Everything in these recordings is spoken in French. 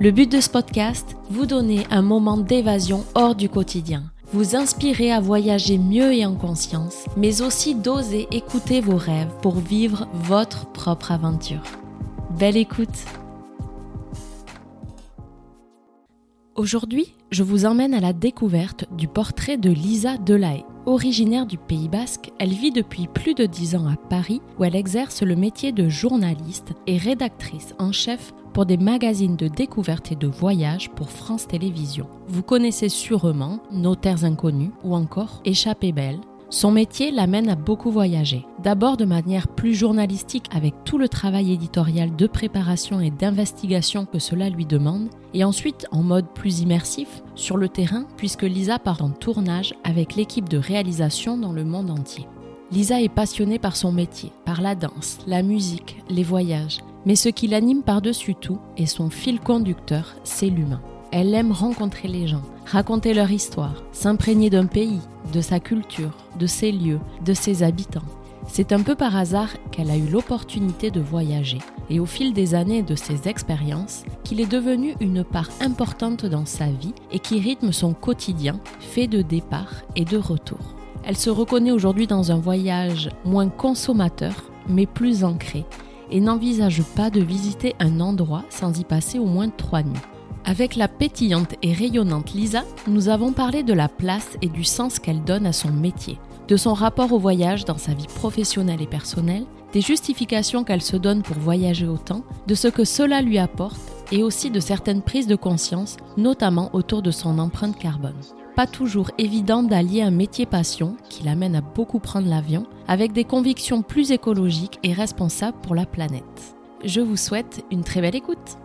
Le but de ce podcast, vous donner un moment d'évasion hors du quotidien, vous inspirer à voyager mieux et en conscience, mais aussi d'oser écouter vos rêves pour vivre votre propre aventure. Belle écoute Aujourd'hui, je vous emmène à la découverte du portrait de Lisa Delahaye. Originaire du Pays Basque, elle vit depuis plus de dix ans à Paris où elle exerce le métier de journaliste et rédactrice en chef pour des magazines de découverte et de voyage pour France Télévisions. Vous connaissez sûrement Nos Terres Inconnues ou encore Échappée Belle. Son métier l'amène à beaucoup voyager. D'abord de manière plus journalistique avec tout le travail éditorial de préparation et d'investigation que cela lui demande, et ensuite en mode plus immersif sur le terrain puisque Lisa part en tournage avec l'équipe de réalisation dans le monde entier. Lisa est passionnée par son métier, par la danse, la musique, les voyages, mais ce qui l'anime par-dessus tout et son fil conducteur, c'est l'humain. Elle aime rencontrer les gens, raconter leur histoire, s'imprégner d'un pays, de sa culture, de ses lieux, de ses habitants. C'est un peu par hasard qu'elle a eu l'opportunité de voyager et au fil des années de ses expériences qu'il est devenu une part importante dans sa vie et qui rythme son quotidien fait de départ et de retour. Elle se reconnaît aujourd'hui dans un voyage moins consommateur mais plus ancré et n'envisage pas de visiter un endroit sans y passer au moins trois nuits. Avec la pétillante et rayonnante Lisa, nous avons parlé de la place et du sens qu'elle donne à son métier, de son rapport au voyage dans sa vie professionnelle et personnelle, des justifications qu'elle se donne pour voyager autant, de ce que cela lui apporte et aussi de certaines prises de conscience, notamment autour de son empreinte carbone pas toujours évident d'allier un métier passion qui l'amène à beaucoup prendre l'avion avec des convictions plus écologiques et responsables pour la planète. Je vous souhaite une très belle écoute.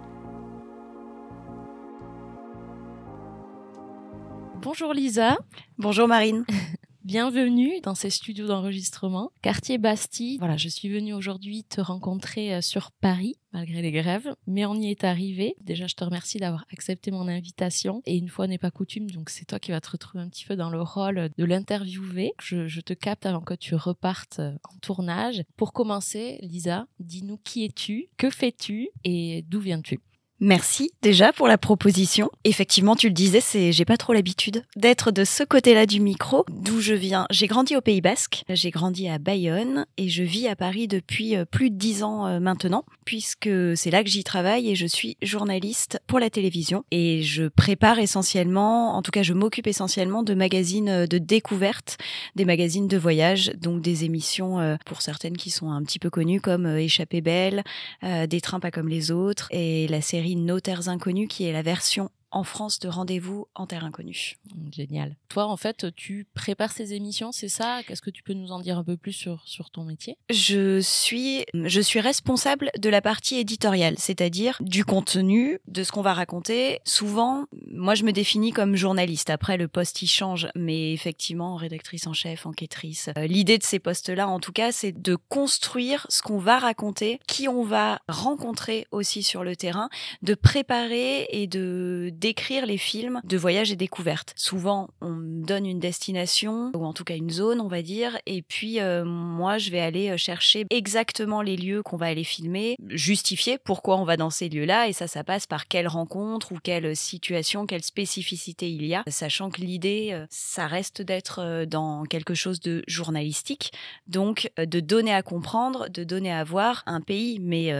Bonjour Lisa. Bonjour Marine. Bienvenue dans ces studios d'enregistrement. Quartier Bastille. Voilà, je suis venue aujourd'hui te rencontrer euh, sur Paris, malgré les grèves, mais on y est arrivé. Déjà, je te remercie d'avoir accepté mon invitation. Et une fois n'est pas coutume, donc c'est toi qui vas te retrouver un petit peu dans le rôle de l'interviewé. Je, je te capte avant que tu repartes euh, en tournage. Pour commencer, Lisa, dis-nous qui es-tu, que fais-tu et d'où viens-tu? Merci déjà pour la proposition. Effectivement, tu le disais, c'est j'ai pas trop l'habitude d'être de ce côté-là du micro, d'où je viens. J'ai grandi au Pays Basque, j'ai grandi à Bayonne et je vis à Paris depuis euh, plus de dix ans euh, maintenant, puisque c'est là que j'y travaille et je suis journaliste pour la télévision et je prépare essentiellement, en tout cas je m'occupe essentiellement de magazines euh, de découverte, des magazines de voyage, donc des émissions pour certaines qui sont un petit peu connues comme Échappée belle, des trains pas comme les autres et la série Nos Terres Inconnues, qui est la version en France de Rendez-vous en Terre Inconnue. Génial. Toi, en fait, tu prépares ces émissions, c'est ça? Qu'est-ce que tu peux nous en dire un peu plus sur, sur ton métier? Je suis, je suis responsable de la partie éditoriale, c'est-à-dire du contenu, de ce qu'on va raconter. Souvent, moi, je me définis comme journaliste. Après, le poste, il change, mais effectivement, rédactrice en chef, enquêtrice. Euh, l'idée de ces postes-là, en tout cas, c'est de construire ce qu'on va raconter, qui on va rencontrer aussi sur le terrain, de préparer et de d'écrire les films de voyage et découverte. Souvent, on me donne une destination, ou en tout cas une zone, on va dire, et puis euh, moi, je vais aller euh, chercher exactement les lieux qu'on va aller filmer, justifier pourquoi on va dans ces lieux-là, et ça, ça passe par quelle rencontre ou quelle situation, quelle spécificité il y a, sachant que l'idée, euh, ça reste d'être dans quelque chose de journalistique, donc de donner à comprendre, de donner à voir un pays, mais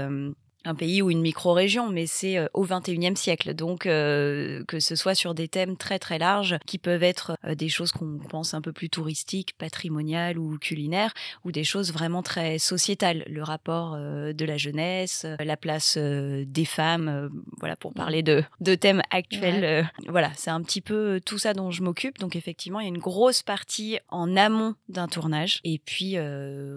un pays ou une micro-région, mais c'est euh, au 21e siècle. Donc, euh, que ce soit sur des thèmes très très larges qui peuvent être euh, des choses qu'on pense un peu plus touristiques, patrimoniales ou culinaires, ou des choses vraiment très sociétales. Le rapport de la jeunesse, la place des femmes, voilà, pour parler de, de thèmes actuels. voilà, c'est un petit peu tout ça dont je m'occupe. Donc, effectivement, il y a une grosse partie en amont d'un tournage. Et puis,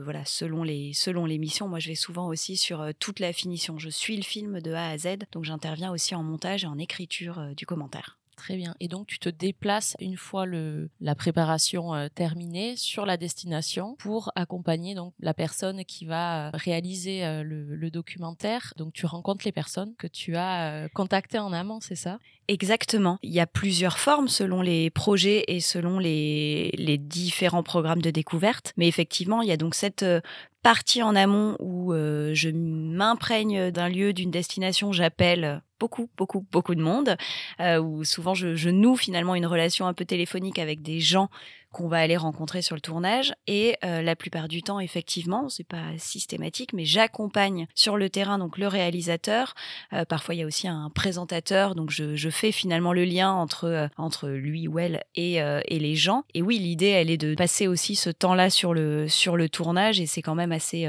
voilà, selon les, selon les missions, moi, je vais souvent aussi sur toute la finition je suis le film de A à Z, donc j'interviens aussi en montage et en écriture euh, du commentaire. Très bien. Et donc, tu te déplaces une fois la préparation euh, terminée sur la destination pour accompagner donc la personne qui va euh, réaliser euh, le, documentaire. Donc, tu rencontres les personnes que tu as contactées en amont, c'est ça? Exactement. Il y a plusieurs formes selon les projets et selon les différents programmes de découverte. Mais effectivement, il y a donc cette partie en amont où je m'imprègne d'un lieu, d'une destination, j'appelle beaucoup, beaucoup, beaucoup de monde, euh, où souvent je, noue finalement une relation un peu téléphonique avec des gens qu'on va aller rencontrer sur le tournage. Et euh, la plupart du temps, effectivement, c'est pas systématique, mais j'accompagne sur le terrain donc le réalisateur. Euh, parfois, il y a aussi un présentateur, donc je, je fais finalement le lien entre euh, entre lui ou elle et, et les gens. Et oui, l'idée, elle est de passer aussi ce temps-là sur le sur le tournage, et c'est quand même assez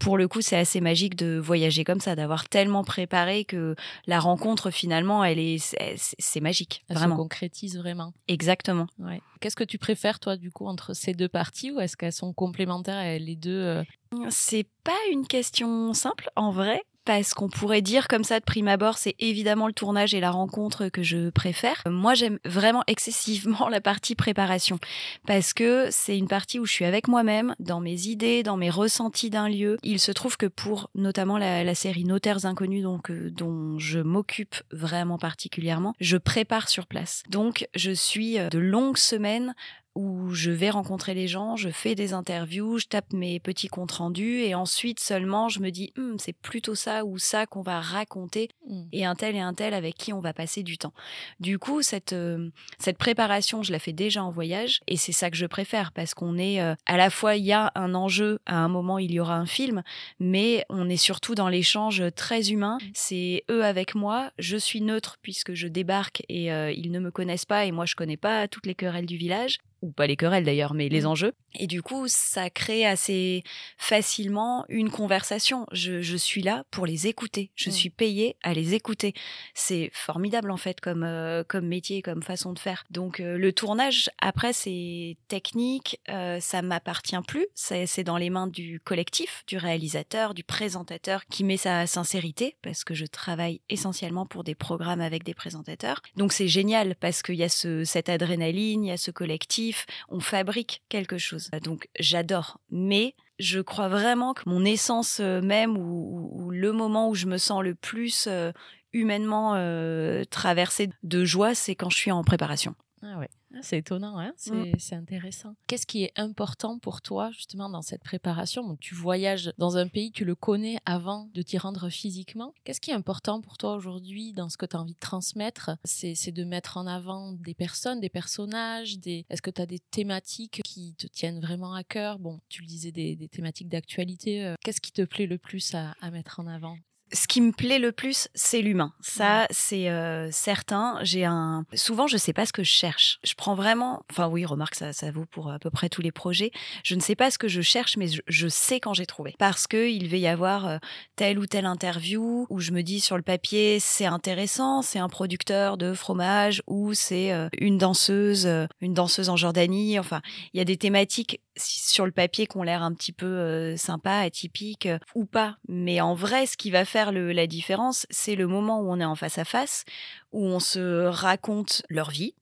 pour le coup, c'est assez magique de voyager comme ça, d'avoir tellement préparé que la rencontre finalement, elle est, c'est magique. Elle vraiment. se concrétise vraiment. Exactement. Ouais. Qu'est-ce que tu préfères toi du coup entre ces deux parties ou est-ce qu'elles sont complémentaires les deux euh... C'est pas une question simple en vrai parce qu'on pourrait dire comme ça de prime abord, c'est évidemment le tournage et la rencontre que je préfère. Moi, j'aime vraiment excessivement la partie préparation parce que c'est une partie où je suis avec moi-même, dans mes idées, dans mes ressentis d'un lieu. Il se trouve que pour notamment la, série Notaires inconnus, donc euh, dont je m'occupe vraiment particulièrement, je prépare sur place. Donc, je suis euh, de longues semaines où je vais rencontrer les gens, je fais des interviews, je tape mes petits comptes rendus et ensuite seulement je me dis hm, c'est plutôt ça ou ça qu'on va raconter mmh. et un tel et un tel avec qui on va passer du temps. Du coup cette euh, cette préparation je la fais déjà en voyage et c'est ça que je préfère parce qu'on est euh, à la fois il y a un enjeu à un moment il y aura un film mais on est surtout dans l'échange très humain. C'est eux avec moi, je suis neutre puisque je débarque et euh, ils ne me connaissent pas et moi je connais pas toutes les querelles du village ou pas les querelles d'ailleurs, mais les enjeux. Et du coup, ça crée assez facilement une conversation. Je, je suis là pour les écouter. Je mmh. suis payée à les écouter. C'est formidable en fait comme euh, comme métier, comme façon de faire. Donc euh, le tournage, après, c'est technique, euh, ça m'appartient plus. C'est dans les mains du collectif, du réalisateur, du présentateur qui met sa sincérité parce que je travaille essentiellement pour des programmes avec des présentateurs. Donc c'est génial parce qu'il y a ce, cette adrénaline, il y a ce collectif on fabrique quelque chose. Donc j'adore. Mais je crois vraiment que mon essence euh, même ou, ou, le moment où je me sens le plus euh, humainement euh, traversée de joie, c'est quand je suis en préparation. Ah ouais. Ah, c'est étonnant, hein c'est mmh. intéressant. Qu'est-ce qui est important pour toi justement dans cette préparation? Bon, Tu voyages dans un pays, tu le connais avant de t'y rendre physiquement. Qu'est-ce qui est important pour toi aujourd'hui dans ce que tu as envie de transmettre? C'est de mettre en avant des personnes, des personnages. Des... Est-ce que tu as des thématiques qui te tiennent vraiment à cœur? Bon, tu le disais, des, des thématiques d'actualité. Euh, qu'est-ce qui te plaît le plus à, à mettre en avant? Ce qui me plaît le plus, c'est l'humain. Ça, c'est euh, certain. J'ai un. Souvent, je sais pas ce que je cherche. Je prends vraiment. Enfin, oui, remarque, ça, ça vaut pour à peu près tous les projets. Je ne sais pas ce que je cherche, mais je, je sais quand j'ai trouvé. Parce que il va y avoir euh, telle ou telle interview où je me dis sur le papier, c'est intéressant. C'est un producteur de fromage ou c'est euh, une danseuse, une danseuse en Jordanie. Enfin, il y a des thématiques sur le papier qui ont l'air un petit peu sympa, atypiques ou pas. Mais en vrai, ce qui va faire la différence, c'est le moment où on est en face à face, où on se raconte leur vie.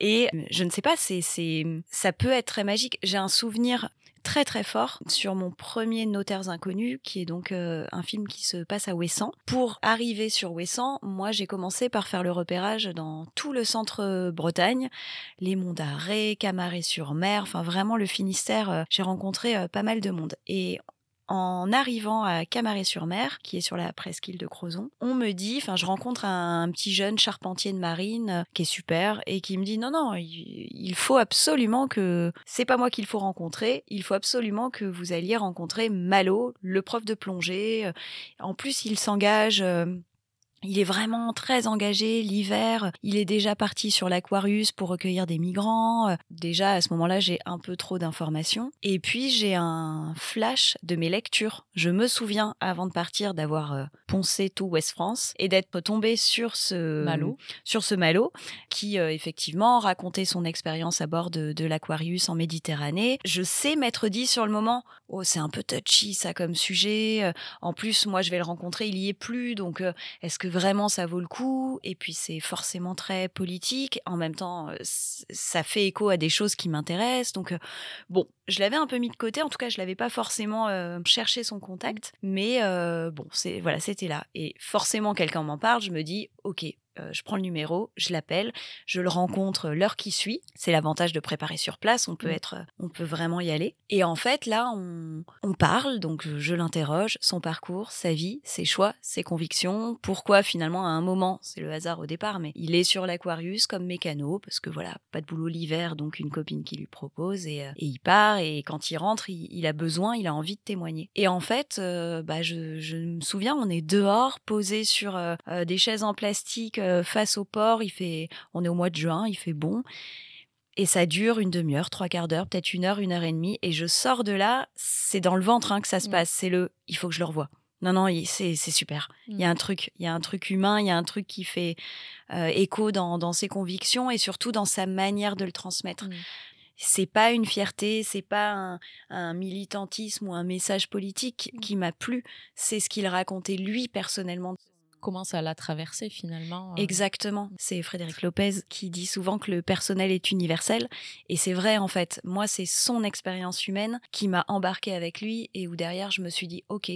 Et je ne sais pas, c'est, c'est, ça peut être très magique. J'ai un souvenir très très fort sur mon premier Notaires Inconnus, qui est donc euh, un film qui se passe à Ouessant. Pour arriver sur Ouessant, moi j'ai commencé par faire le repérage dans tout le centre euh, Bretagne, les Monts d'Arrée, Camaret-sur-Mer, enfin vraiment le Finistère, euh, j'ai rencontré euh, pas mal de monde. Et en arrivant à Camaret-sur-Mer, qui est sur la presqu'île de Crozon, on me dit, enfin, je rencontre un, petit jeune charpentier de marine euh, qui est super et qui me dit non, non, il, il faut absolument que c'est pas moi qu'il faut rencontrer, il faut absolument que vous alliez rencontrer Malo, le prof de plongée. En plus, il s'engage. Il est vraiment très engagé. L'hiver, il est déjà parti sur l'Aquarius pour recueillir des migrants. Euh, déjà, à ce moment-là, j'ai un peu trop d'informations. Et puis, j'ai un flash de mes lectures. Je me souviens, avant de partir, d'avoir euh, poncé tout West France et d'être tombé sur ce Malo, sur ce Malo qui, euh, effectivement, racontait son expérience à bord de, de l'Aquarius en Méditerranée. Je sais m'être dit sur le moment, oh, c'est un peu touchy, ça, comme sujet. En plus, moi, je vais le rencontrer, il y est plus. Donc, est-ce que vraiment ça vaut le coup. Et puis c'est forcément très politique. En même temps, ça fait écho à des choses qui m'intéressent. Donc bon, je l'avais un peu mis de côté. En tout cas, je l'avais pas forcément cherché son contact. Mais bon, c'est voilà, c'était là. Et forcément, quelqu'un m'en parle. Je me dis, ok, euh, je prends le numéro, je l'appelle, je le rencontre l'heure qui suit. C'est l'avantage de préparer sur place, on peut mmh. être, on peut vraiment y aller. Et en fait, là, on, parle, donc je l'interroge, son parcours, sa vie, ses choix, ses convictions, pourquoi finalement à un moment, c'est le hasard au départ, mais il est sur l'Aquarius comme mécano, parce que voilà, pas de boulot l'hiver, donc une copine qui lui propose, et, euh, il part, et quand il rentre, il, a besoin, il a envie de témoigner. Et en fait, euh, bah, je, me souviens, on est dehors, posé sur des chaises en plastique euh, face au port. Il fait, on est au mois de juin, il fait bon. Et ça dure une demi-heure, trois quarts d'heure, peut-être une heure, une heure et demie. Et je sors de là, c'est dans le ventre hein, que ça se mmh. passe. C'est le, il faut que je le revoie. Non, non, c'est super. Il y a mmh. un truc, il y a un truc humain, il y a un truc qui fait euh, écho dans, ses convictions et surtout dans sa manière de le transmettre. Mmh. C'est pas une fierté, c'est pas un, militantisme ou un message politique qui m'a plu. C'est ce qu'il racontait lui personnellement comment ça l'a traversé finalement. Euh. Exactement. C'est Frédéric Lopez qui dit souvent que le personnel est universel. Et c'est vrai en fait. Moi, c'est son expérience humaine qui m'a embarqué avec lui et où derrière, je me suis dit, OK,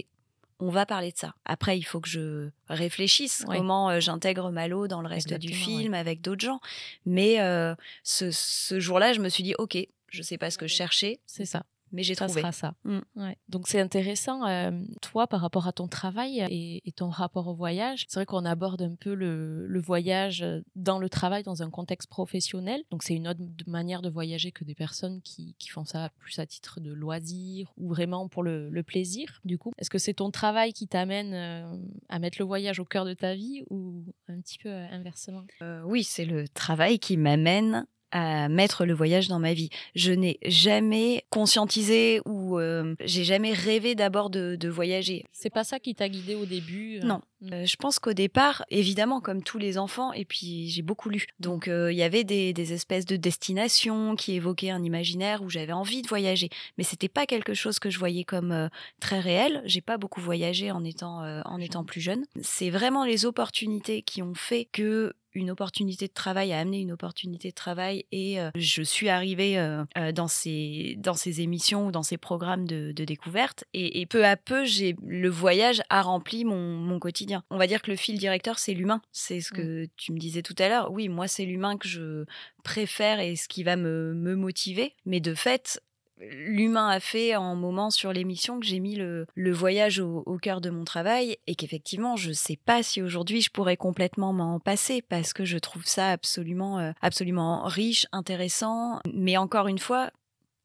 on va parler de ça. Après, il faut que je réfléchisse comment euh, j'intègre Malo dans le reste du film avec d'autres gens. Mais euh, ce, ce jour-là, je me suis dit, OK, je sais pas ce que je cherchais. C'est ça mais j'ai trouvé. Ça ça. Mmh. Donc c'est intéressant, euh, toi, par rapport à ton travail et, ton rapport au voyage. C'est vrai qu'on aborde un peu le, voyage dans le travail, dans un contexte professionnel. Donc c'est une autre manière de voyager que des personnes qui, font ça plus à titre de loisir ou vraiment pour le, plaisir. Du coup, est-ce que c'est ton travail qui t'amène euh, à mettre le voyage au cœur de ta vie ou un petit peu euh, inversement? Oui, c'est le travail qui m'amène à mettre le voyage dans ma vie. Je n'ai jamais conscientisé ou euh, j'ai jamais rêvé d'abord de, de, voyager. C'est pas ça qui t'a guidé au début euh? Non. Euh, je pense qu'au départ, évidemment, comme tous les enfants, et puis j'ai beaucoup lu, donc il y avait des, espèces de destinations qui évoquaient un imaginaire où j'avais envie de voyager, mais c'était pas quelque chose que je voyais comme très réel. J'ai pas beaucoup voyagé en étant en étant plus jeune. C'est vraiment les opportunités qui ont fait que une opportunité de travail a amené une opportunité de travail et euh, je suis arrivée euh, euh, dans ces dans ces émissions ou dans ces programmes de, découverte et, peu à peu j'ai le voyage a rempli mon, mon, quotidien. On va dire que le fil directeur c'est l'humain, c'est ce que mmh. tu me disais tout à l'heure. Oui, moi c'est l'humain que je préfère et ce qui va me, me motiver, mais de fait l'humain a fait en moment sur l'émission que j'ai mis le, voyage au, cœur de mon travail et qu'effectivement je ne sais pas si aujourd'hui je pourrais complètement m'en passer parce que je trouve ça absolument euh, absolument riche, intéressant mais encore une fois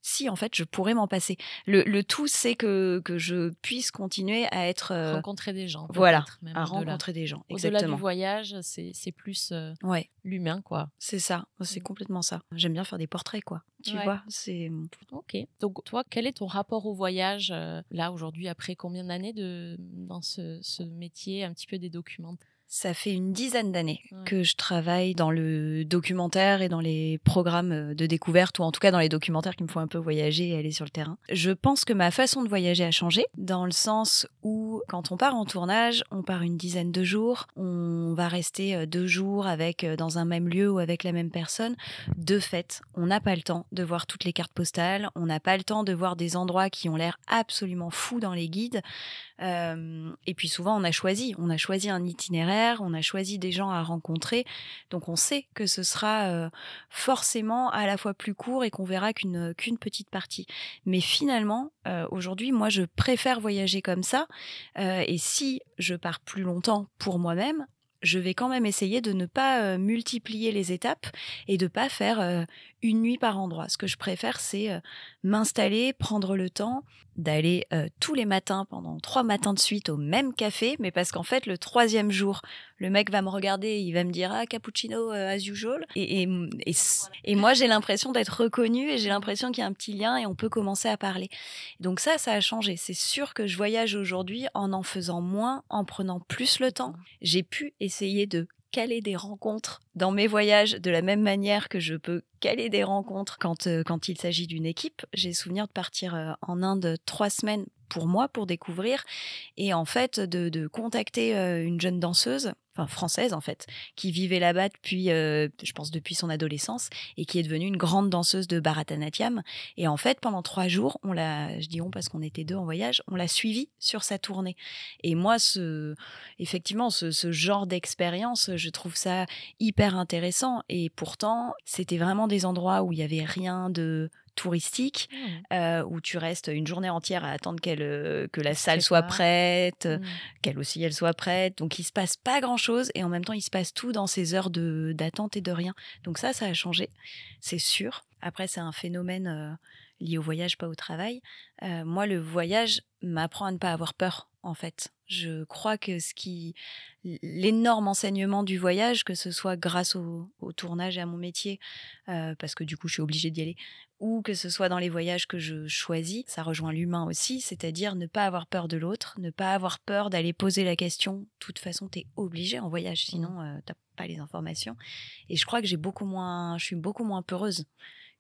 si en fait je pourrais m'en passer. Le, tout c'est que, que je puisse continuer à être euh, rencontrer des gens. Voilà, à rencontrer des gens. Au-delà du voyage, c'est plus euh, ouais. l'humain quoi. C'est ça, c'est mmh. complètement ça. J'aime bien faire des portraits quoi. Tu vois, c'est OK. Donc toi, quel est ton rapport au voyage euh, là aujourd'hui après combien d'années de dans ce, ce métier un petit peu des documents ça fait une dizaine d'années que je travaille dans le documentaire et dans les programmes euh, de découverte, ou en tout cas dans les documentaires qui me font un peu voyager et aller sur le terrain. Je pense que ma façon de voyager a changé, dans le sens où quand on part en tournage, on part une dizaine de jours, on va rester euh, deux jours avec euh, dans un même lieu ou avec la même personne. De fait, on n'a pas le temps de voir toutes les cartes postales, on n'a pas le temps de voir des endroits qui ont l'air absolument fous dans les guides. et puis souvent, on a choisi, on a choisi un itinéraire on a choisi des gens à rencontrer, donc on sait que ce sera forcément à la fois plus court et qu'on verra qu'une petite partie. Mais finalement, aujourd'hui, moi, je préfère voyager comme ça. Et si je pars plus longtemps pour moi-même, je vais quand même essayer de ne pas multiplier les étapes et de pas faire une nuit par endroit. Ce que je préfère, c'est m'installer, prendre le temps d'aller tous les matins pendant trois matins de suite au même café, mais parce qu'en fait, le troisième jour, le mec va me regarder, il va me dire ah cappuccino as usual, et, et, et, moi j'ai l'impression d'être reconnue et j'ai l'impression qu'il y a un petit lien et on peut commencer à parler. Donc ça, ça a changé. C'est sûr que je voyage aujourd'hui en en faisant moins, en prenant plus le temps. J'ai pu essayer de caler des rencontres dans mes voyages de la même manière que je peux caler des rencontres quand, euh, il s'agit d'une équipe. J'ai souvenir de partir euh, en Inde trois semaines pour moi, pour découvrir, et en fait de, de contacter euh, une jeune danseuse enfin française en fait, qui vivait là-bas depuis, euh, je pense depuis son adolescence et qui est devenue une grande danseuse de Bharatanatyam. Et en fait, pendant trois jours, on l'a, je dis on parce qu'on était deux en voyage, on l'a suivi sur sa tournée. Et moi, ce, effectivement, ce, ce genre d'expérience, je trouve ça hyper intéressant. Et pourtant, c'était vraiment des endroits où il y avait rien de touristique mmh. euh, où tu restes une journée entière à attendre qu'elle, euh, que la salle soit prête, mmh. qu'elle aussi elle soit prête. Donc il se passe pas grand chose et en même temps il se passe tout dans ces heures de, d'attente et de rien. Donc ça, ça a changé, c'est sûr. Après c'est un phénomène euh, lié au voyage, pas au travail. moi le voyage m'apprend à ne pas avoir peur en fait. Je crois que ce qui l'énorme enseignement du voyage, que ce soit grâce au, tournage et à mon métier, parce que du coup je suis obligée d'y aller, ou que ce soit dans les voyages que je choisis, ça rejoint l'humain aussi, c'est-à-dire ne pas avoir peur de l'autre, ne pas avoir peur d'aller poser la question. De toute façon, tu es obligé en voyage, sinon tu euh, t'as pas les informations. Et je crois que j'ai beaucoup moins, je suis beaucoup moins peureuse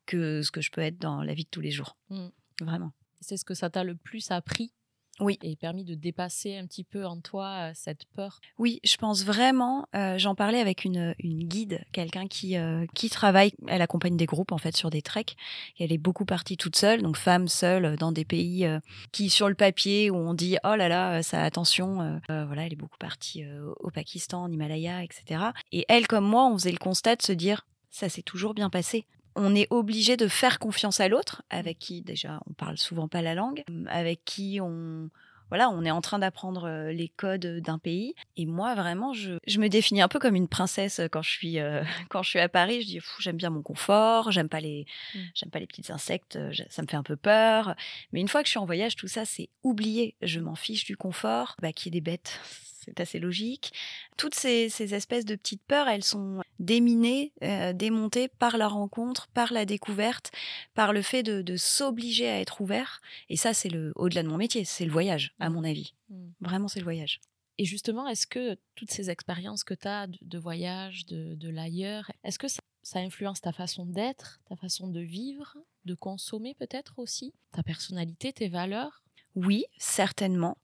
que ce que je peux être dans la vie de tous les jours. Mmh. Vraiment. C'est ce que ça t'a le plus appris oui. Et permis de dépasser un petit peu en toi euh, cette peur? Oui, je pense vraiment. Euh, j'en parlais avec une, une guide, quelqu'un qui, euh, qui travaille. Elle accompagne des groupes en fait sur des treks. elle est beaucoup partie toute seule, donc femme seule dans des pays qui, sur le papier, où on dit oh là là, ça attention. voilà, elle est beaucoup partie au Pakistan, en Himalaya, etc. Et elle, comme moi, on faisait le constat de se dire ça s'est toujours bien passé on est obligé de faire confiance à l'autre, avec qui déjà on parle souvent pas la langue, avec qui on voilà, on est en train d'apprendre euh, les codes d'un pays. Et moi, vraiment, je, me définis un peu comme une princesse quand je suis, euh, quand je suis à Paris. Je dis, j'aime bien mon confort, j'aime pas les, mmh. j'aime pas les petits insectes, ça me fait un peu peur. Mais une fois que je suis en voyage, tout ça, c'est oublié. Je m'en fiche du confort. Bah, qui est des bêtes, c'est assez logique. Toutes ces, espèces de petites peurs, elles sont déminées, euh, démontées par la rencontre, par la découverte, par le fait de, s'obliger à être ouvert. Et ça, c'est le au-delà de mon métier, c'est le voyage, à mon avis. Mmh. Vraiment, c'est le voyage. Et justement, est-ce que toutes ces expériences que tu as de, voyage, de, l'ailleurs, est-ce que ça, ça, influence ta façon d'être, ta façon de vivre, de consommer peut-être aussi, ta personnalité, tes valeurs? Oui, certainement.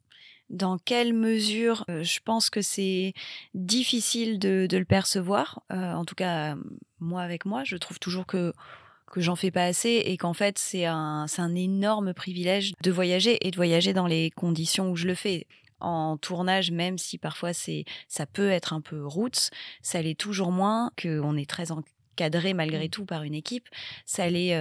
Dans quelle mesure je pense que c'est difficile de, le percevoir. En tout cas, moi avec moi, je trouve toujours que que j'en fais pas assez et qu'en fait c'est un, un énorme privilège de voyager et de voyager dans les conditions où je le fais en tournage, même si parfois c'est ça peut être un peu roots, ça l'est toujours moins, qu'on est très en, cadré malgré mmh. tout par une équipe, ça allait,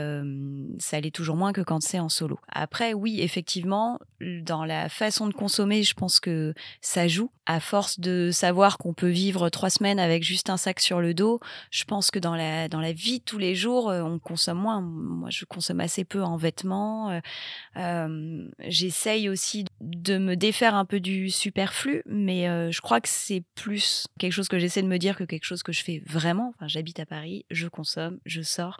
ça toujours moins que quand c'est en solo. Après, oui, effectivement, dans la façon de consommer, je pense que ça joue. À force de savoir qu'on peut vivre trois semaines avec juste un sac sur le dos, je pense que dans la, dans la vie de tous les jours, on consomme moins. Moi, je consomme assez peu en vêtements. J'essaye aussi de me défaire un peu du superflu, mais je crois que c'est plus quelque chose que j'essaie de me dire que quelque chose que je fais vraiment. Enfin, j'habite à Paris, je consomme, je sors.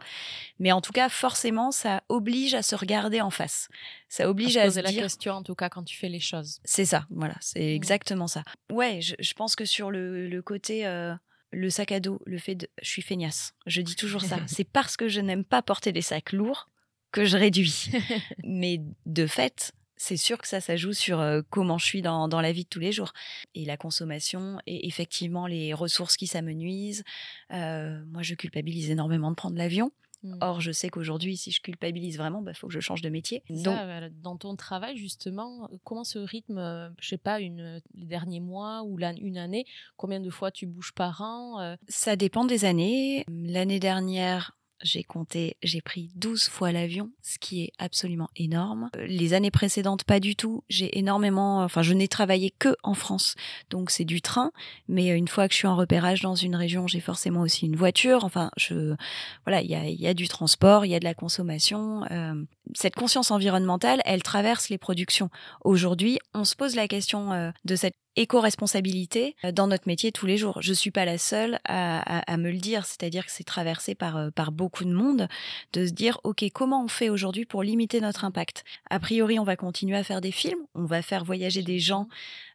Mais en tout cas, forcément, ça oblige à se regarder en face. Ça oblige à, se poser la question, en tout cas, quand tu fais les choses. C'est ça, voilà, c'est mmh. exactement ça. Ouais, je, pense que sur le, côté. Euh, le sac à dos, le fait de. Je suis feignasse. Je dis toujours ça. c'est parce que je n'aime pas porter des sacs lourds que je réduis. Mais de fait, c'est sûr que ça, ça joue sur comment je suis dans, la vie de tous les jours. Et la consommation, et effectivement les ressources qui s'amenuisent. moi, je culpabilise énormément de prendre l'avion. Mmh. Or, je sais qu'aujourd'hui, si je culpabilise vraiment, il bah, faut que je change de métier. Donc, dans ton travail, justement, comment ce rythme, je sais pas, une, les derniers mois ou une année, combien de fois tu bouges par an Ça dépend des années. L'année dernière, j'ai compté, j'ai pris 12 fois l'avion, ce qui est absolument énorme. Euh, les années précédentes, pas du tout. J'ai énormément, enfin, je n'ai travaillé que en France, donc c'est du train. Mais euh, une fois que je suis en repérage dans une région, j'ai forcément aussi une voiture. Enfin, je, voilà, il y a, y a, du transport, il y a de la consommation. Euh, cette conscience environnementale, elle traverse les productions. Aujourd'hui, on se pose la question de cette éco-responsabilité euh, dans notre métier tous les jours. Je suis pas la seule à, me le dire, c'est-à-dire que c'est traversé par, euh, par beaucoup de monde de se dire, OK, comment on fait aujourd'hui pour limiter notre impact? A priori, on va continuer à faire des films, on va faire voyager des gens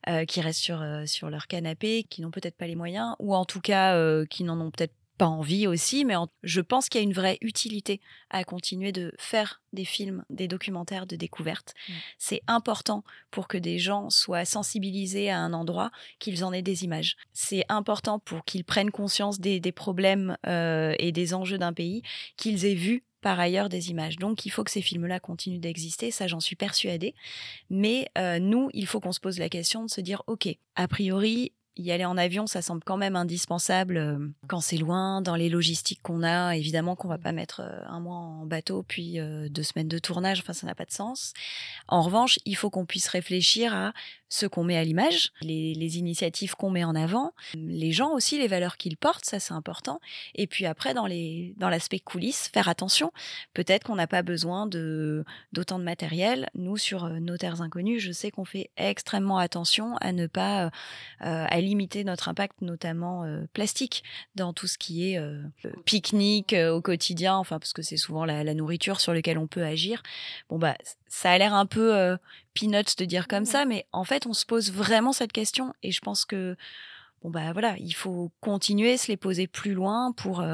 euh, qui restent sur, sur leur canapé, qui n'ont peut-être pas les moyens, ou en tout cas qui n'en ont peut-être pas envie aussi, mais je pense qu'il y a une vraie utilité à continuer de faire des films, des documentaires de découverte. Mmh. C'est important pour que des gens soient sensibilisés à un endroit, qu'ils en aient des images. C'est important pour qu'ils prennent conscience des, problèmes euh, et des enjeux d'un pays, qu'ils aient vu par ailleurs des images. Donc il faut que ces films-là continuent d'exister, ça j'en suis persuadée. Mais euh, nous, il faut qu'on se pose la question de se dire, OK, a priori, y aller en avion, ça semble quand même indispensable euh, quand c'est loin, dans les logistiques qu'on a. Évidemment qu'on va pas mettre euh, un mois en bateau, puis euh, deux semaines de tournage, enfin ça n'a pas de sens. En revanche, il faut qu'on puisse réfléchir à ce qu'on met à l'image, les, initiatives qu'on met en avant, les gens aussi, les valeurs qu'ils portent, ça c'est important. Et puis après, dans les dans l'aspect coulisses, faire attention. Peut-être qu'on n'a pas besoin de d'autant de matériel. Nous, sur nos terres inconnues, je sais qu'on fait extrêmement attention à ne pas euh, limiter notre impact, notamment euh, plastique, dans tout ce qui est euh, pique-nique euh, au quotidien, enfin parce que c'est souvent la, nourriture sur laquelle on peut agir. Bon bah ça a l'air un peu peanuts de dire comme ça, mais en fait on se pose vraiment cette question et je pense que bon bah voilà, il faut continuer, se les poser plus loin pour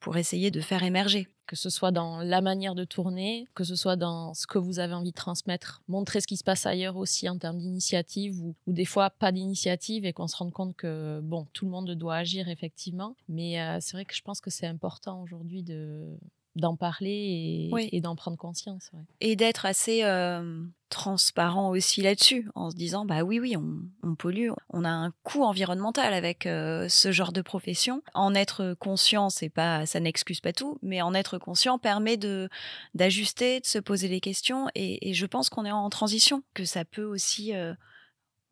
pour essayer de faire émerger que ce soit dans la manière de tourner, que ce soit dans ce que vous avez envie de transmettre, montrer ce qui se passe ailleurs aussi en termes d'initiative ou, des fois pas d'initiative et qu'on se rende compte que bon, tout le monde doit agir effectivement. Mais euh, c'est vrai que je pense que c'est important aujourd'hui de d'en parler et, d'en prendre conscience. Et d'être assez euh, transparent aussi là-dessus, en se disant bah oui, oui, on, pollue, on a un coût environnemental avec euh, ce genre de profession. En être conscient, c'est pas, ça n'excuse pas tout, mais en être conscient permet de d'ajuster, de se poser des questions. Et, je pense qu'on est en transition, que ça peut aussi euh,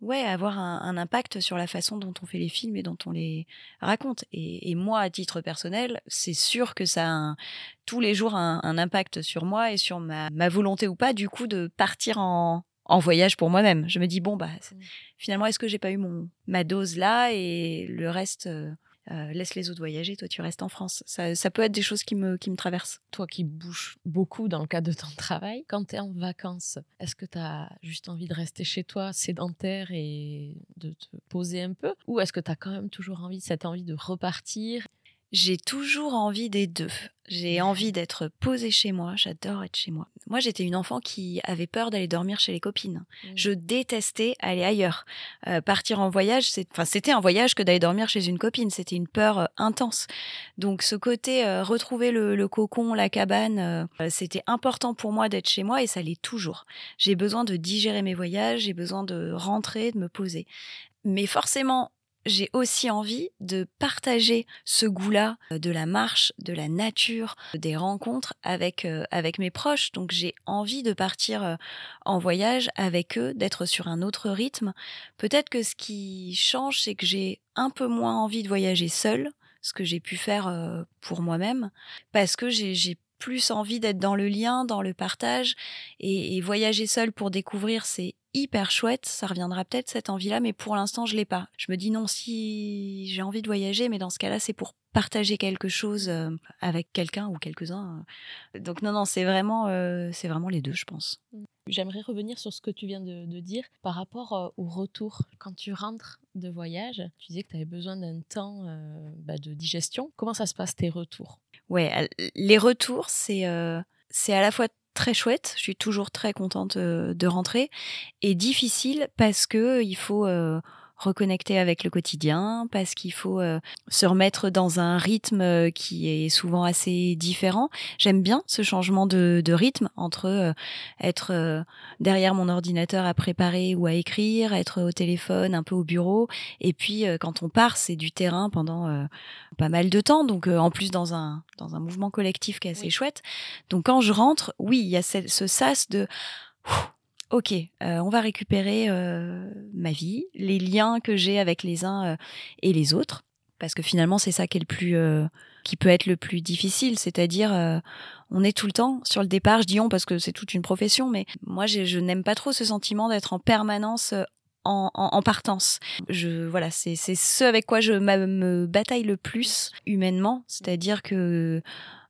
ouais, avoir un, impact sur la façon dont on fait les films et dont on les raconte. Et, moi, à titre personnel, c'est sûr que ça a tous les jours un, impact sur moi et sur ma, volonté ou pas, du coup, de partir en, voyage pour moi-même. Je me dis, bon, bah, mmh. finalement, est-ce que j'ai pas eu mon, ma dose là et le reste. Euh, euh, laisse les autres voyager, toi tu restes en France. Ça, peut être des choses qui me, qui me traversent. Toi qui bouges beaucoup dans le cadre de ton travail, quand tu es en vacances, est-ce que tu as juste envie de rester chez toi, sédentaire et de te poser un peu? Ou est-ce que tu as quand même toujours envie, cette envie de repartir? J'ai toujours envie des deux. J'ai envie d'être posée chez moi, j'adore être chez moi. Moi, j'étais une enfant qui avait peur d'aller dormir chez les copines. Mmh. Je détestais aller ailleurs. Euh, partir en voyage, enfin, c'était un voyage que d'aller dormir chez une copine. C'était une peur euh, intense. Donc, ce côté euh, retrouver le, cocon, la cabane, c'était important pour moi d'être chez moi et ça l'est toujours. J'ai besoin de digérer mes voyages, j'ai besoin de rentrer, de me poser. Mais forcément, j'ai aussi envie de partager ce goût-là euh, de la marche, de la nature, des rencontres avec euh, avec mes proches. Donc j'ai envie de partir euh, en voyage avec eux, d'être sur un autre rythme. Peut-être que ce qui change, c'est que j'ai un peu moins envie de voyager seule, ce que j'ai pu faire pour moi-même, parce que j'ai plus envie d'être dans le lien, dans le partage, et, voyager seul pour découvrir, c'est hyper chouette. Ça reviendra peut-être cette envie-là, mais pour l'instant, je l'ai pas. Je me dis non, si j'ai envie de voyager, mais dans ce cas-là, c'est pour partager quelque chose euh, avec quelqu'un ou quelques-uns. Euh. Donc non, non, c'est vraiment, euh, c'est vraiment les deux, je pense. J'aimerais revenir sur ce que tu viens de, dire par rapport au retour. Quand tu rentres de voyage, tu disais que tu avais besoin d'un temps bah, de digestion. Comment ça se passe tes retours? Ouais, les retours, c'est c'est à la fois très chouette. Je suis toujours très contente euh, de rentrer et difficile parce que il faut euh, reconnecter avec le quotidien, parce qu'il faut euh, se remettre dans un rythme euh, qui est souvent assez différent. J'aime bien ce changement de, de rythme entre euh, être derrière mon ordinateur à préparer ou à écrire, être au téléphone, un peu au bureau, et puis quand on part, c'est du terrain pendant pas mal de temps, donc en plus dans un dans un mouvement collectif qui est assez chouette. Donc quand je rentre, oui, il y a ce, ce sas de ok, euh, on va récupérer euh, ma vie, les liens que j'ai avec les uns euh, et les autres, parce que finalement c'est ça qui est le plus, qui peut être le plus difficile, c'est-à-dire on est tout le temps sur le départ. Je dis on parce que c'est toute une profession, mais moi je n'aime pas trop ce sentiment d'être en permanence en, en, partance. Je voilà, c'est c'est ce avec quoi je me bataille le plus humainement, c'est-à-dire que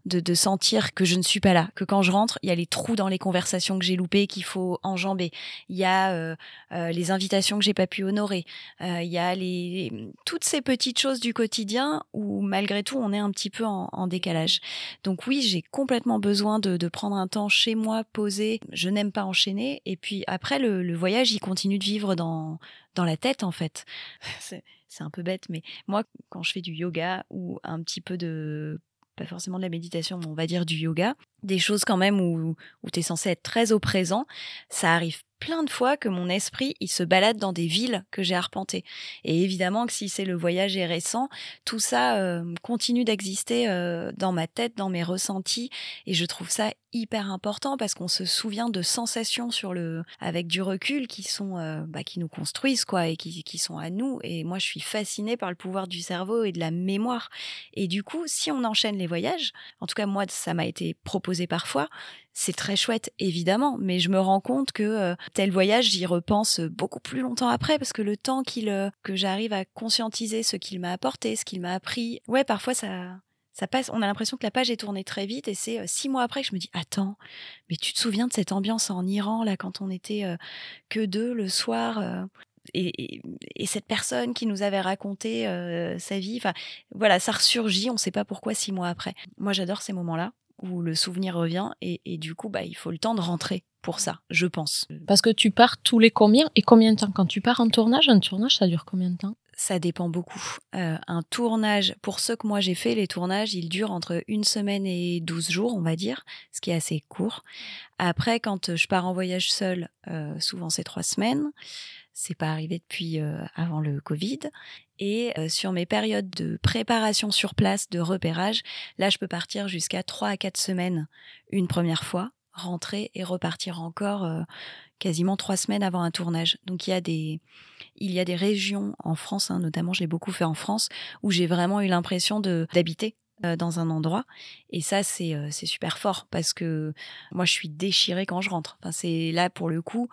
de, sentir que je ne suis pas là, que quand je rentre, il y a les trous dans les conversations que j'ai loupées qu'il faut enjamber, il y a euh, euh, les invitations que j'ai pas pu honorer, euh, il y a les, toutes ces petites choses du quotidien où malgré tout on est un petit peu en, décalage. Donc oui, j'ai complètement besoin de, de, prendre un temps chez moi, posé. Je n'aime pas enchaîner. Et puis après, le, le voyage, il continue de vivre dans dans la tête en fait. C'est un peu bête, mais moi, quand je fais du yoga ou un petit peu de pas forcément de la méditation, mais on va dire du yoga, des choses quand même où, où tu es censé être très au présent, ça arrive plein de fois que mon esprit, il se balade dans des villes que j'ai arpentées. Et évidemment que si c'est le voyage est récent, tout ça euh, continue d'exister euh, dans ma tête, dans mes ressentis. Et je trouve ça hyper important parce qu'on se souvient de sensations sur le, avec du recul qui sont, euh, bah, qui nous construisent, quoi, et qui, qui sont à nous. Et moi, je suis fascinée par le pouvoir du cerveau et de la mémoire. Et du coup, si on enchaîne les voyages, en tout cas, moi, ça m'a été proposé parfois, c'est très chouette, évidemment, mais je me rends compte que euh, tel voyage, j'y repense beaucoup plus longtemps après, parce que le temps qu'il, euh, que j'arrive à conscientiser ce qu'il m'a apporté, ce qu'il m'a appris, ouais, parfois ça, ça passe, on a l'impression que la page est tournée très vite, et c'est euh, six mois après que je me dis, attends, mais tu te souviens de cette ambiance en Iran, là, quand on était que deux le soir et, et, cette personne qui nous avait raconté sa vie, enfin voilà, ça ressurgit, on ne sait pas pourquoi six mois après. Moi, j'adore ces moments-là où le souvenir revient et, du coup, bah, il faut le temps de rentrer pour ça, je pense. Parce que tu pars tous les combien et combien de temps? Quand tu pars en tournage, un tournage, ça dure combien de temps? Ça dépend beaucoup. Euh, un tournage, pour ceux que moi j'ai fait, les tournages, ils durent entre une semaine et 12 jours, on va dire, ce qui est assez court. Après, quand je pars en voyage seul, euh, souvent c'est trois semaines. C'est pas arrivé depuis euh, avant le Covid. Et euh, sur mes périodes de préparation sur place, de repérage, là, je peux partir jusqu'à trois à quatre semaines. Une première fois, rentrer et repartir encore euh, quasiment trois semaines avant un tournage. Donc il y a des, il y a des régions en France, hein, notamment je l'ai beaucoup fait en France, où j'ai vraiment eu l'impression d'habiter dans un endroit. Et ça c'est c'est super fort parce que moi je suis déchirée quand je rentre. Enfin c'est là pour le coup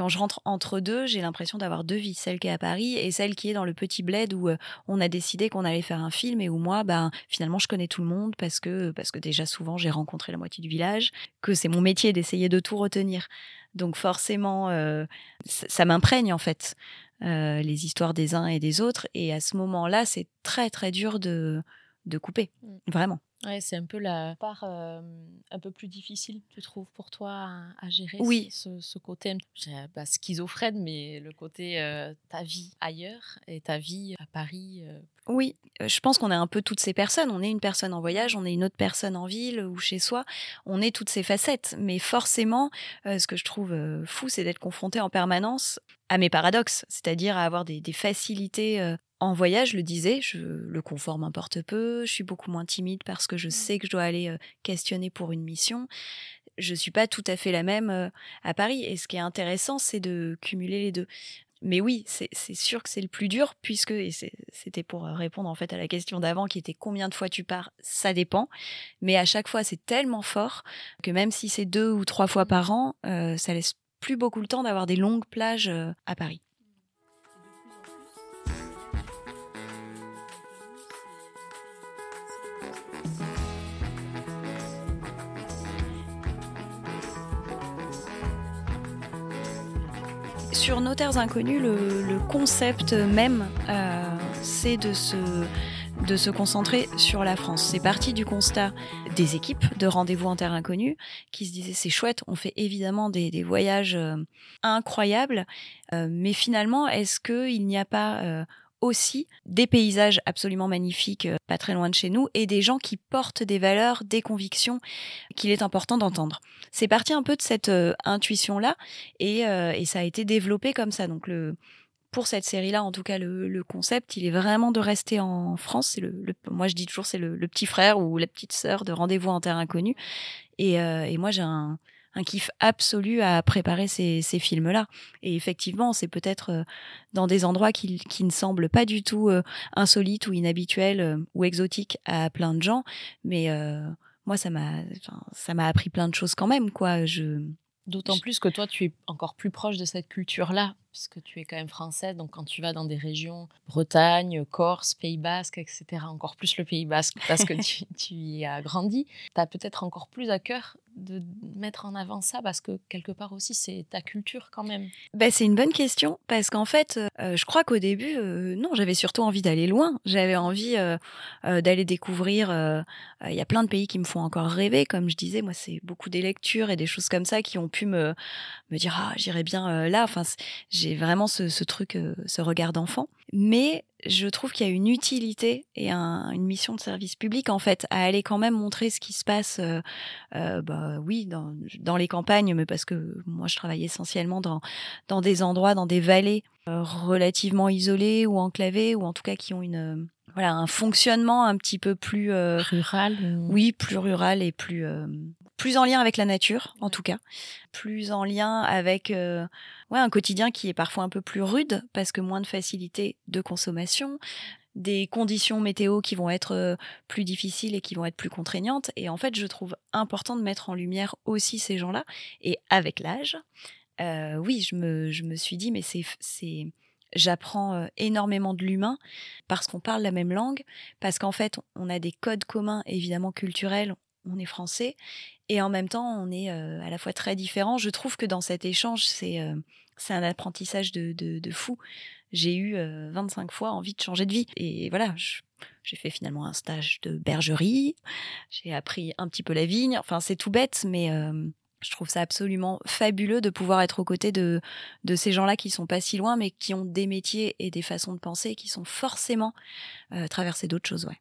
quand je rentre entre deux, j'ai l'impression d'avoir deux vies, celle qui est à Paris et celle qui est dans le petit bled où euh, on a décidé qu'on allait faire un film et où moi, ben, finalement, je connais tout le monde parce que, parce que déjà souvent, j'ai rencontré la moitié du village, que c'est mon métier d'essayer de tout retenir. Donc forcément, euh, ça, m'imprègne en fait, euh, les histoires des uns et des autres. Et à ce moment-là, c'est très très dur de, de couper, mmh. vraiment. Ouais, c'est un peu la part un peu plus difficile, tu trouves, pour toi à, gérer oui. ce, ce, côté bah, schizophrène, mais le côté ta vie ailleurs et ta vie à Paris. Oui, je pense qu'on est un peu toutes ces personnes. On est une personne en voyage, on est une autre personne en ville ou chez soi. On est toutes ces facettes. Mais forcément, ce que je trouve fou, c'est d'être confronté en permanence à mes paradoxes, c'est-à-dire à avoir des, des facilités en voyage, je le disais, je, le confort m'importe peu, je suis beaucoup moins timide parce que je mmh. sais que je dois aller questionner pour une mission. Je suis pas tout à fait la même à Paris. Et ce qui est intéressant, c'est de cumuler les deux. Mais oui, c'est sûr que c'est le plus dur, puisque, et c'était pour répondre en fait à la question d'avant qui était combien de fois tu pars, ça dépend. Mais à chaque fois, c'est tellement fort que même si c'est deux ou trois fois par an, euh, ça laisse plus beaucoup le temps d'avoir des longues plages à Paris. Sur Nos Terres Inconnues, le, concept même, euh, c'est de se, concentrer sur la France. C'est parti du constat des équipes de Rendez-vous en Terre Inconnue qui se disaient c'est chouette, on fait évidemment des, voyages euh, incroyables, euh, mais finalement, est-ce qu'il n'y a pas aussi des paysages absolument magnifiques euh, pas très loin de chez nous et des gens qui portent des valeurs, des convictions qu'il est important d'entendre. C'est parti un peu de cette euh, intuition-là et, euh, et, ça a été développé comme ça. Donc le, pour cette série-là, en tout cas, le, concept, il est vraiment de rester en France. Le, moi, je dis toujours, c'est le, petit frère ou la petite sœur de Rendez-vous en Terre Inconnue. Et, et moi, j'ai un, un kiff absolu à préparer ces, ces films-là. Et effectivement, c'est peut-être euh, dans des endroits qui, qui, ne semblent pas du tout euh, insolites ou inhabituels euh, ou exotiques à plein de gens, mais moi, ça m'a, ça m'a appris plein de choses quand même, quoi. Je D'autant plus que toi, tu es encore plus proche de cette culture-là puisque tu es quand même française, donc quand tu vas dans des régions, Bretagne, Corse, Pays Basque, etc., encore plus le Pays Basque, parce que tu, tu y as grandi, tu as peut-être encore plus à cœur de mettre en avant ça parce que quelque part aussi c'est ta culture quand même. Bah, C'est une bonne question parce qu'en fait euh, je crois qu'au début euh, non j'avais surtout envie d'aller loin. J'avais envie euh, d'aller découvrir il y a plein de pays qui me font encore rêver. Comme je disais moi c'est beaucoup des lectures et des choses comme ça qui ont pu me, me dire ah j'irai bien là. Enfin j'ai vraiment ce, ce truc ce regard d'enfant mais je trouve qu'il y a une utilité et une mission de service public en fait à aller quand même montrer ce qui se passe, euh, euh, bah oui, dans, dans, les campagnes, mais parce que moi je travaille essentiellement dans dans des endroits, dans des vallées euh, relativement isolées ou enclavées ou en tout cas qui ont une voilà un fonctionnement un petit peu plus rural. Oui, plus rural et plus plus en lien avec la nature, en tout cas, plus en lien avec euh, ouais, un quotidien qui est parfois un peu plus rude parce que moins de facilité de consommation, des conditions météo qui vont être euh, plus difficiles et qui vont être plus contraignantes. Et en fait, je trouve important de mettre en lumière aussi ces gens-là. Et avec l'âge, euh, oui, je me, je me suis dit, mais c'est, c'est, j'apprends énormément de l'humain parce qu'on parle la même langue, parce qu'en fait, on a des codes communs évidemment culturels, on est français et en même temps, on est à la fois très différents. Je trouve que dans cet échange, c'est c'est un apprentissage de, de, fou. J'ai eu 25 fois envie de changer de vie. Et voilà, j'ai fait finalement un stage de bergerie. J'ai appris un petit peu la vigne. Enfin, c'est tout bête, mais je trouve ça absolument fabuleux de pouvoir être aux côtés de, de ces gens-là qui sont pas si loin, mais qui ont des métiers et des façons de penser qui sont forcément traversés d'autres choses. Ouais.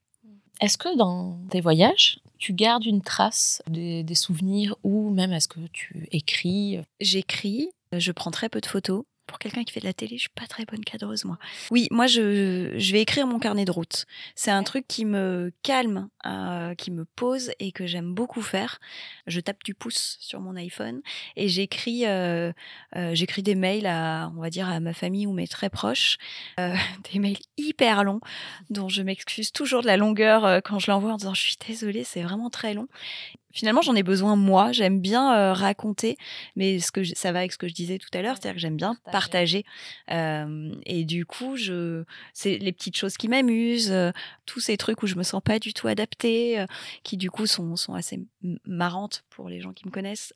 Est-ce que dans tes voyages, tu gardes une trace des, souvenirs ou même est-ce que tu écris? J'écris, je prends très peu de photos pour quelqu'un qui fait de la télé, je suis pas très bonne cadreuse moi. Oui, moi je, vais écrire mon carnet de route. C'est un truc qui me calme, euh, qui me pose et que j'aime beaucoup faire. Je tape du pouce sur mon iPhone et j'écris euh, euh, des mails on va dire à ma famille ou mes très proches, des mails hyper longs dont je m'excuse toujours de la longueur quand je l'envoie en disant je suis désolée, c'est vraiment très long finalement j'en ai besoin moi. J'aime bien euh, raconter mais ce que ça va avec ce que je disais tout à l'heure c'est-à-dire que j'aime bien partager, euh, et du coup je c'est les petites choses qui m'amusent euh, tous ces trucs où je me sens pas du tout adaptée qui du coup sont, sont assez marrantes pour les gens qui me connaissent.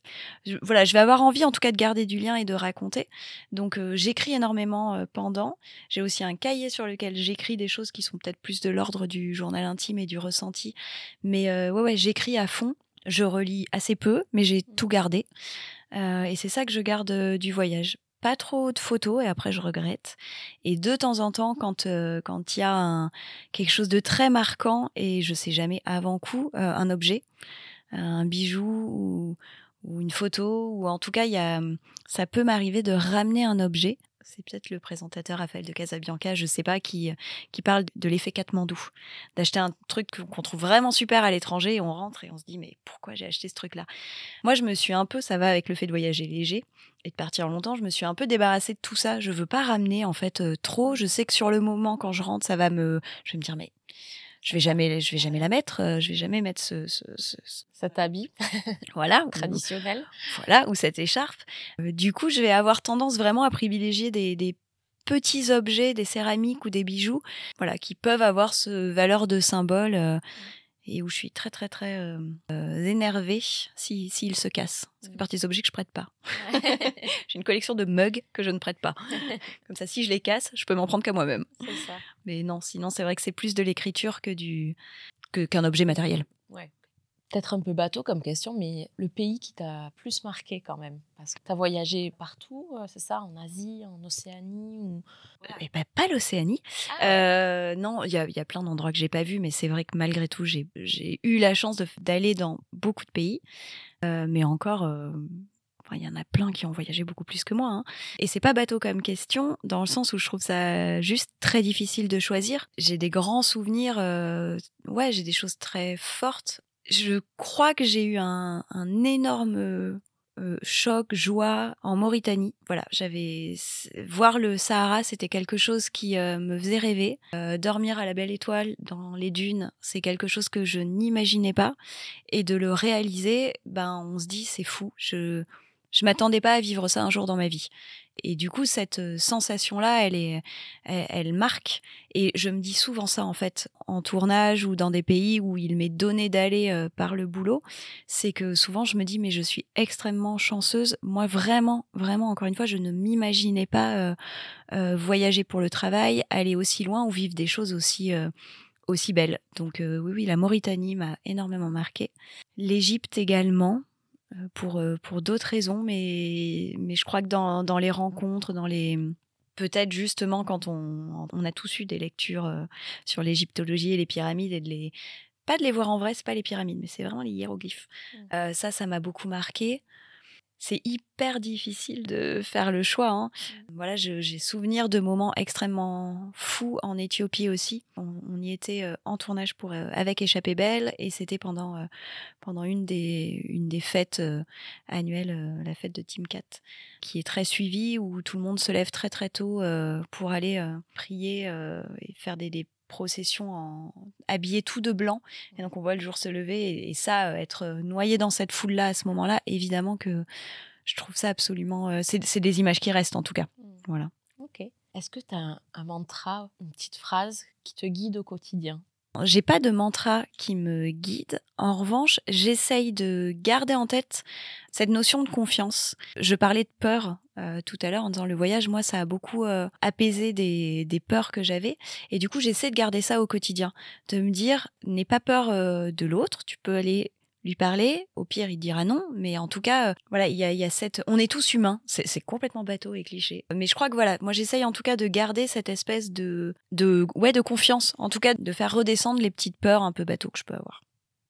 Voilà je vais avoir envie en tout cas de garder du lien et de raconter. Donc j'écris énormément pendant. J'ai aussi un cahier sur lequel j'écris des choses qui sont peut-être plus de l'ordre du journal intime et du ressenti. Mais ouais ouais j'écris à fond je relis assez peu, mais j'ai tout gardé. Euh, et c'est ça que je garde euh, du voyage. Pas trop de photos et après je regrette. Et de temps en temps, quand euh, quand il y a quelque chose de très marquant et je sais jamais avant coup un objet, un bijou ou, ou, une photo ou en tout cas y a, ça peut m'arriver de ramener un objet c'est peut-être le présentateur Raphaël de Casabianca, je sais pas, qui, qui parle de l'effet Katmandou. D'acheter un truc qu'on trouve vraiment super à l'étranger et on rentre et on se dit, mais pourquoi j'ai acheté ce truc-là? Moi, je me suis un peu, ça va avec le fait de voyager léger et de partir longtemps, je me suis un peu débarrassée de tout ça. Je veux pas ramener, en fait, euh, trop. Je sais que sur le moment, quand je rentre, ça va me. Je vais me dire, mais je vais jamais, je vais jamais la mettre, euh, je vais jamais mettre ce, ce, ce, cet habit, voilà, traditionnel, voilà, ou cette écharpe. Euh, du coup, je vais avoir tendance vraiment à privilégier des, des petits objets, des céramiques ou des bijoux, voilà, qui peuvent avoir ce valeur de symbole. Euh, et où je suis très très très euh, euh énervée s'il si, se casse. C'est fait partie des objets que je prête pas. J'ai une collection de mugs que je ne prête pas. Comme ça, si je les casse, je peux m'en prendre qu'à moi-même. Mais non, sinon c'est vrai que c'est plus de l'écriture que du qu'un objet matériel. Ouais peut-être un peu bateau comme question, mais le pays qui t'a plus marqué quand même Parce que tu as voyagé partout, euh, c'est ça, en Asie, en Océanie ou... Eh ben, pas l'Océanie. Ah euh, non, il y a, plein d'endroits que j'ai pas vus, mais c'est vrai que malgré tout, j'ai eu la chance d'aller dans beaucoup de pays. Euh, mais encore, il y en a plein qui ont voyagé beaucoup plus que moi. Hein. Et c'est pas bateau comme question, dans le sens où je trouve ça juste très difficile de choisir. J'ai des grands souvenirs, ouais, j'ai des choses très fortes je crois que j'ai eu un, un énorme euh, choc, joie en Mauritanie. Voilà, j'avais voir le Sahara, c'était quelque chose qui euh, me faisait rêver. Euh, dormir à la belle étoile dans les dunes, c'est quelque chose que je n'imaginais pas. Et de le réaliser, ben on se dit c'est fou. Je je m'attendais pas à vivre ça un jour dans ma vie. Et du coup, cette sensation-là, elle est, elle, marque. Et je me dis souvent ça, en fait, en tournage ou dans des pays où il m'est donné d'aller par le boulot. C'est que souvent, je me dis, mais je suis extrêmement chanceuse. Moi, vraiment, vraiment, encore une fois, je ne m'imaginais pas voyager pour le travail, aller aussi loin ou vivre des choses aussi aussi belles. Donc oui, oui, la Mauritanie m'a énormément marqué. L'Égypte également. Euh, pour, euh, pour d'autres raisons, mais, mais je crois que dans, dans les rencontres, dans les peut-être justement quand on, on, a tous eu des lectures euh, sur l'égyptologie et les pyramides et de les pas de les voir en vrai, c'est pas les pyramides, mais c'est vraiment les hiéroglyphes. Mmh. ça, ça m'a beaucoup marqué c'est hyper difficile de faire le choix. Hein. Mmh. Voilà, j'ai souvenir de moments extrêmement fous en Éthiopie aussi. On, y était euh, en tournage pour euh, avec Échappée Belle et c'était pendant euh, pendant une des une des fêtes annuelles, la fête de Timkat, qui est très suivie où tout le monde se lève très très tôt pour aller prier et faire des, des procession en habillé tout de blanc. Et donc on voit le jour se lever et, ça, euh, être euh, noyé dans cette foule-là à ce moment-là, évidemment que je trouve ça absolument. Euh, c'est des images qui restent en tout cas. Mmh. Voilà. Ok. Est-ce que tu as un, mantra, une petite phrase qui te guide au quotidien? J'ai pas de mantra qui me guide. En revanche, j'essaye de garder en tête cette notion de confiance. Je parlais de peur euh, tout à l'heure en disant le voyage, moi, ça a beaucoup euh, apaisé des, des, peurs que j'avais. Et du coup, j'essaie de garder ça au quotidien. De me dire, n'aie pas peur euh, de l'autre. Tu peux aller lui parler. Au pire, il dira non. Mais en tout cas, euh, voilà, il y a, y a, cette. On est tous humains. C'est complètement bateau et cliché. Mais je crois que voilà, moi j'essaye en tout cas de garder cette espèce de, de, ouais, de confiance. En tout cas, de faire redescendre les petites peurs un peu bateau que je peux avoir.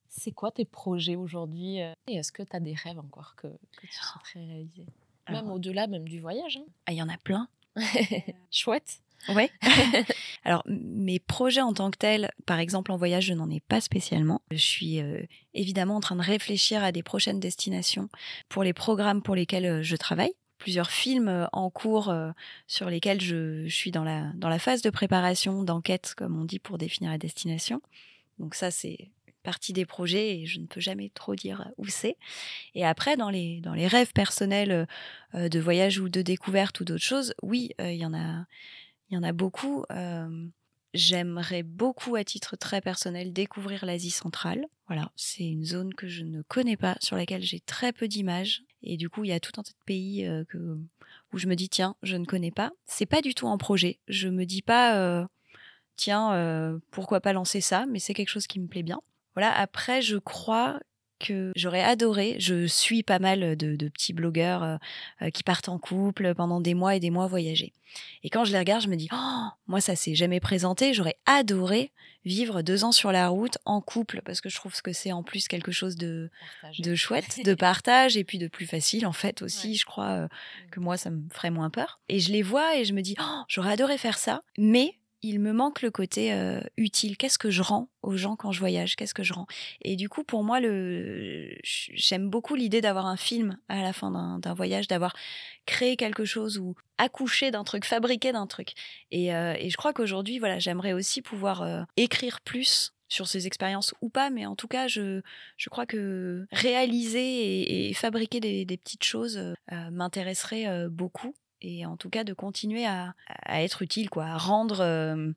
C'est quoi tes projets aujourd'hui euh, Et est-ce que tu as des rêves encore que, que tu souhaiterais réaliser? Même au-delà même du voyage. Hein. Ah, il y en a plein. Chouette. Ouais. Alors, mes projets en tant que tels, par exemple en voyage, je n'en ai pas spécialement. Je suis euh, évidemment en train de réfléchir à des prochaines destinations pour les programmes pour lesquels euh, je travaille. Plusieurs films euh, en cours sur lesquels je, je, suis dans la, dans la phase de préparation, d'enquête, comme on dit, pour définir la destination. Donc ça, c'est partie des projets et je ne peux jamais trop dire où c'est. Et après, dans les, dans les rêves personnels de voyage ou de découverte ou d'autres choses, oui, il y en a il y en a beaucoup. J'aimerais beaucoup, à titre très personnel, découvrir l'Asie centrale. Voilà, c'est une zone que je ne connais pas, sur laquelle j'ai très peu d'images. Et du coup, il y a tout un tas de pays que, où je me dis, tiens, je ne connais pas. C'est pas du tout un projet. Je me dis pas, tiens, pourquoi pas lancer ça, mais c'est quelque chose qui me plaît bien. Voilà, après, je crois que j'aurais adoré. Je suis pas mal de, petits blogueurs euh, qui partent en couple pendant des mois et des mois voyager. Et quand je les regarde, je me dis, oh, moi ça s'est jamais présenté. J'aurais adoré vivre deux ans sur la route en couple parce que je trouve que c'est en plus quelque chose de, de chouette, de partage et puis de plus facile en fait aussi. Je crois euh, mmh. que moi ça me ferait moins peur. Et je les vois et je me dis, oh, j'aurais adoré faire ça, mais il me manque le côté euh, utile. Qu'est-ce que je rends aux gens quand je voyage? Qu'est-ce que je rends? Et du coup, pour moi, le... j'aime beaucoup l'idée d'avoir un film à la fin d'un voyage, d'avoir créé quelque chose ou accouché d'un truc, fabriqué d'un truc. Et, euh, je crois qu'aujourd'hui, voilà, j'aimerais aussi pouvoir euh, écrire plus sur ces expériences ou pas, mais en tout cas, je, crois que réaliser et, fabriquer des, petites choses m'intéresserait beaucoup et en tout cas de continuer à, être utile, quoi, à rendre, euh,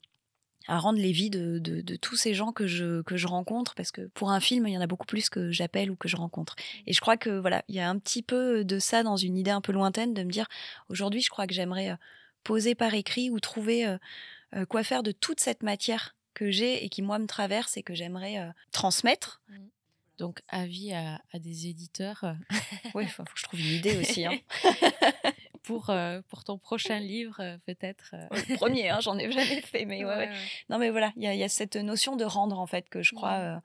à rendre les vies de, de, tous ces gens que je, que je rencontre, parce que pour un film, il y en a beaucoup plus que j'appelle ou que je rencontre. Et je crois que voilà, il y a un petit peu de ça dans une idée un peu lointaine, de me dire aujourd'hui, je crois que j'aimerais euh, poser par écrit ou trouver euh, quoi faire de toute cette matière que j'ai et qui moi me traverse et que j'aimerais transmettre. Mmh. Donc, avis à, à des éditeurs. oui, il faut que je trouve une idée aussi. Hein. pour, euh, pour ton prochain livre, euh, peut-être. Euh. Le premier, hein, j'en ai jamais fait, mais ouais, Non, mais voilà, il y, y, a cette notion de rendre, en fait, que je crois,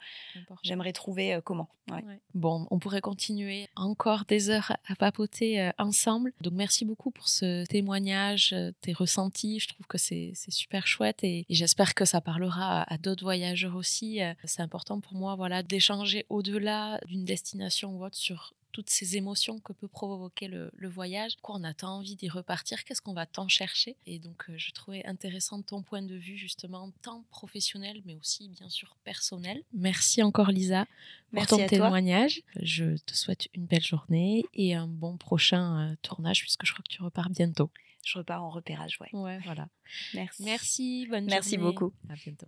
j'aimerais trouver comment. Bon, on pourrait continuer encore des heures à papoter ensemble. Donc, merci beaucoup pour ce témoignage, tes ressentis. Je trouve que c'est super chouette et, j'espère que ça parlera à, d'autres voyageurs aussi. C'est important pour moi, voilà, d'échanger au-delà d'une destination ou autre sur toutes ces émotions que peut provoquer le, voyage. Quoi, on a tant envie d'y repartir, qu'est-ce qu'on va tant chercher? Et donc, euh, je trouvais intéressant ton point de vue, justement, tant professionnel, mais aussi, bien sûr, personnel. Merci encore, Lisa, pour ton témoignage. Je te souhaite une belle journée et un bon prochain euh, tournage, puisque je crois que tu repars bientôt. Je repars en repérage, ouais. Ouais, voilà. Merci. Merci, bonne Merci beaucoup. À bientôt.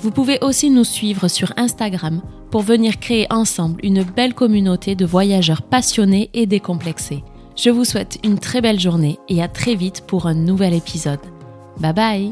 Vous pouvez aussi nous suivre sur Instagram pour venir créer ensemble une belle communauté de voyageurs passionnés et décomplexés. Je vous souhaite une très belle journée et à très vite pour un nouvel épisode. Bye bye